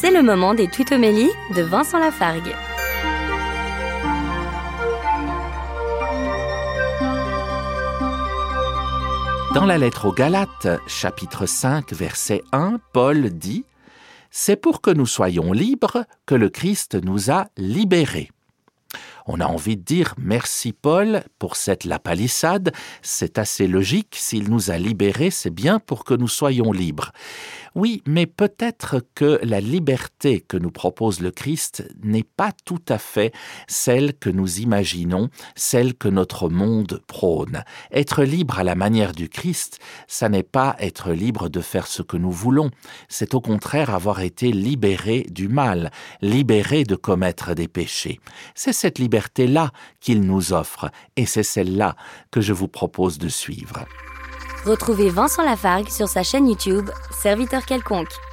C'est le moment des tutomélies de Vincent Lafargue. Dans la lettre aux Galates, chapitre 5, verset 1, Paul dit C'est pour que nous soyons libres que le Christ nous a libérés. On a envie de dire merci Paul pour cette lapalissade, c'est assez logique, s'il nous a libérés, c'est bien pour que nous soyons libres. Oui, mais peut-être que la liberté que nous propose le Christ n'est pas tout à fait celle que nous imaginons, celle que notre monde prône. Être libre à la manière du Christ, ça n'est pas être libre de faire ce que nous voulons, c'est au contraire avoir été libéré du mal, libéré de commettre des péchés. C'est cette liberté-là qu'il nous offre, et c'est celle-là que je vous propose de suivre. Retrouvez Vincent Lafargue sur sa chaîne YouTube, Serviteur quelconque.